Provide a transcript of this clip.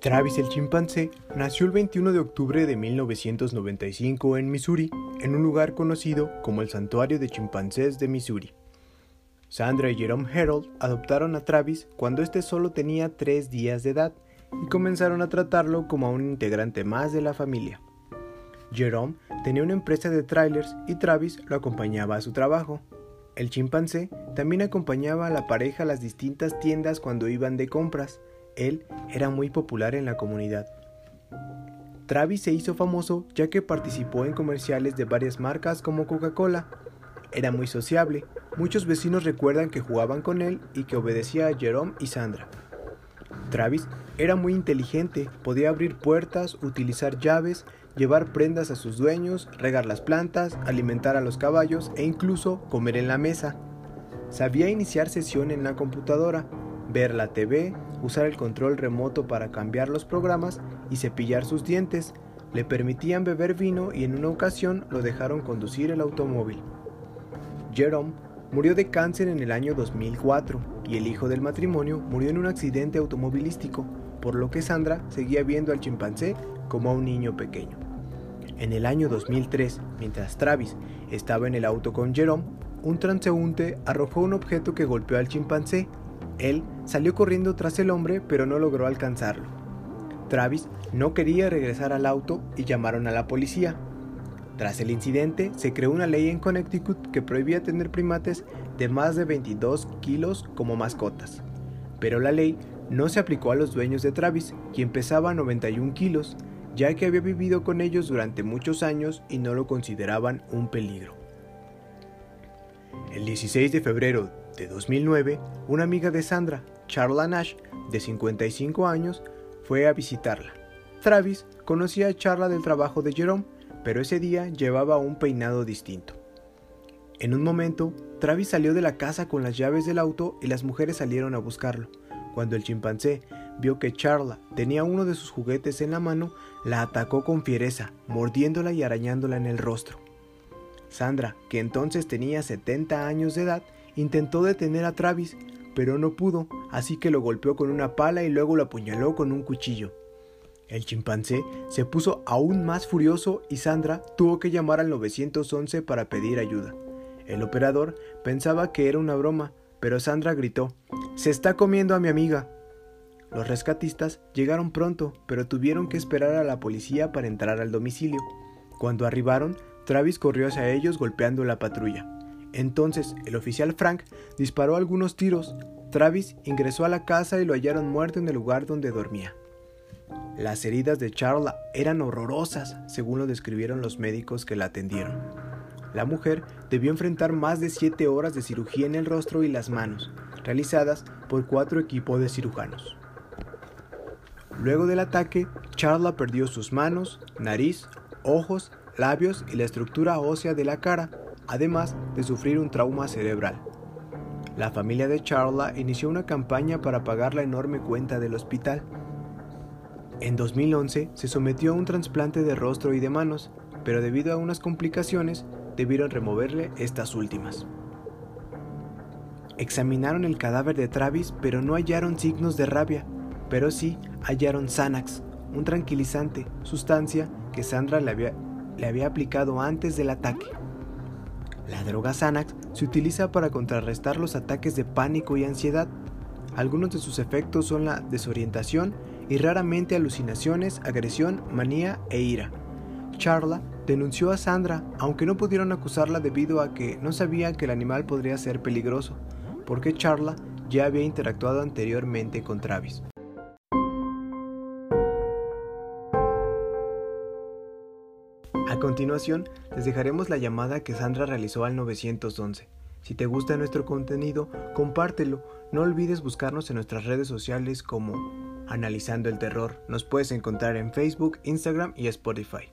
Travis el chimpancé nació el 21 de octubre de 1995 en Missouri, en un lugar conocido como el Santuario de Chimpancés de Missouri. Sandra y Jerome Harold adoptaron a Travis cuando éste solo tenía tres días de edad y comenzaron a tratarlo como a un integrante más de la familia. Jerome tenía una empresa de trailers y Travis lo acompañaba a su trabajo. El chimpancé también acompañaba a la pareja a las distintas tiendas cuando iban de compras, él era muy popular en la comunidad. Travis se hizo famoso ya que participó en comerciales de varias marcas como Coca-Cola. Era muy sociable, muchos vecinos recuerdan que jugaban con él y que obedecía a Jerome y Sandra. Travis era muy inteligente, podía abrir puertas, utilizar llaves, llevar prendas a sus dueños, regar las plantas, alimentar a los caballos e incluso comer en la mesa. Sabía iniciar sesión en la computadora, ver la TV, usar el control remoto para cambiar los programas y cepillar sus dientes. Le permitían beber vino y en una ocasión lo dejaron conducir el automóvil. Jerome murió de cáncer en el año 2004 y el hijo del matrimonio murió en un accidente automovilístico, por lo que Sandra seguía viendo al chimpancé como a un niño pequeño. En el año 2003, mientras Travis estaba en el auto con Jerome, un transeúnte arrojó un objeto que golpeó al chimpancé él salió corriendo tras el hombre pero no logró alcanzarlo. Travis no quería regresar al auto y llamaron a la policía. Tras el incidente, se creó una ley en Connecticut que prohibía tener primates de más de 22 kilos como mascotas. Pero la ley no se aplicó a los dueños de Travis, quien pesaba 91 kilos, ya que había vivido con ellos durante muchos años y no lo consideraban un peligro. El 16 de febrero de 2009, una amiga de Sandra, Charla Nash, de 55 años, fue a visitarla. Travis conocía a Charla del trabajo de Jerome, pero ese día llevaba un peinado distinto. En un momento, Travis salió de la casa con las llaves del auto y las mujeres salieron a buscarlo. Cuando el chimpancé vio que Charla tenía uno de sus juguetes en la mano, la atacó con fiereza, mordiéndola y arañándola en el rostro. Sandra, que entonces tenía 70 años de edad, Intentó detener a Travis, pero no pudo, así que lo golpeó con una pala y luego lo apuñaló con un cuchillo. El chimpancé se puso aún más furioso y Sandra tuvo que llamar al 911 para pedir ayuda. El operador pensaba que era una broma, pero Sandra gritó, Se está comiendo a mi amiga. Los rescatistas llegaron pronto, pero tuvieron que esperar a la policía para entrar al domicilio. Cuando arribaron, Travis corrió hacia ellos golpeando la patrulla. Entonces el oficial Frank disparó algunos tiros. Travis ingresó a la casa y lo hallaron muerto en el lugar donde dormía. Las heridas de Charla eran horrorosas, según lo describieron los médicos que la atendieron. La mujer debió enfrentar más de 7 horas de cirugía en el rostro y las manos, realizadas por cuatro equipos de cirujanos. Luego del ataque, Charla perdió sus manos, nariz, ojos, labios y la estructura ósea de la cara, además de sufrir un trauma cerebral. La familia de Charla inició una campaña para pagar la enorme cuenta del hospital. En 2011 se sometió a un trasplante de rostro y de manos, pero debido a unas complicaciones debieron removerle estas últimas. Examinaron el cadáver de Travis, pero no hallaron signos de rabia, pero sí hallaron Xanax, un tranquilizante, sustancia que Sandra le había, le había aplicado antes del ataque. La droga Xanax se utiliza para contrarrestar los ataques de pánico y ansiedad. Algunos de sus efectos son la desorientación y raramente alucinaciones, agresión, manía e ira. Charla denunció a Sandra, aunque no pudieron acusarla debido a que no sabían que el animal podría ser peligroso, porque Charla ya había interactuado anteriormente con Travis. A continuación, les dejaremos la llamada que Sandra realizó al 911. Si te gusta nuestro contenido, compártelo. No olvides buscarnos en nuestras redes sociales como Analizando el Terror. Nos puedes encontrar en Facebook, Instagram y Spotify.